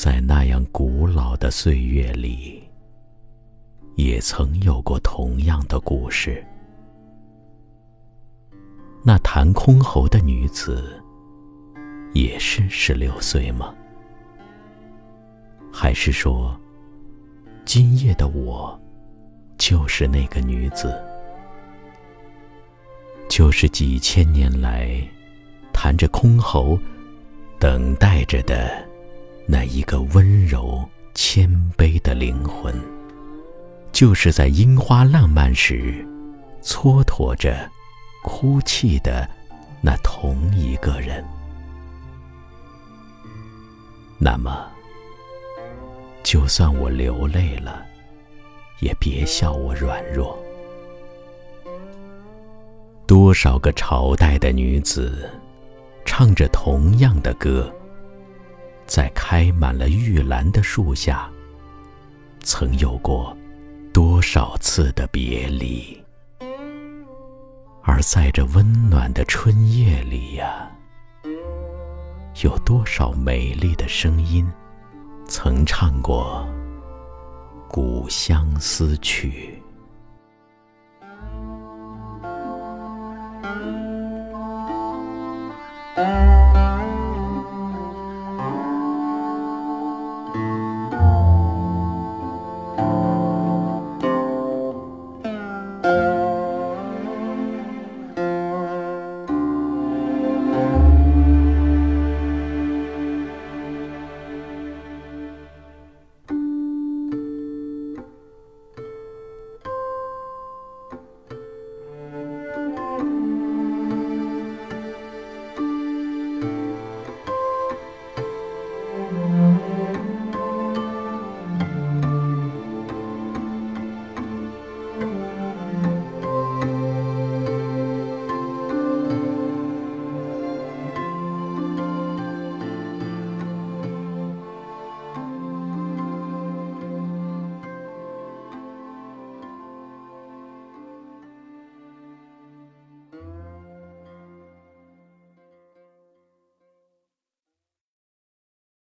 在那样古老的岁月里也曾有过同样的故事。那弹箜篌的女子，也是十六岁吗？还是说，今夜的我，就是那个女子？就是几千年来，弹着箜篌，等待着的那一个温柔就是在樱花烂漫时，蹉跎着哭泣的那同一个人。那么，就算我流泪了，也别笑我软弱。多少个朝代的女子，唱着同样的歌，在开满了玉兰的树下，曾有过多少次的别离。而在这温暖的春夜里呀有多少美丽的声音曾唱过古相思曲。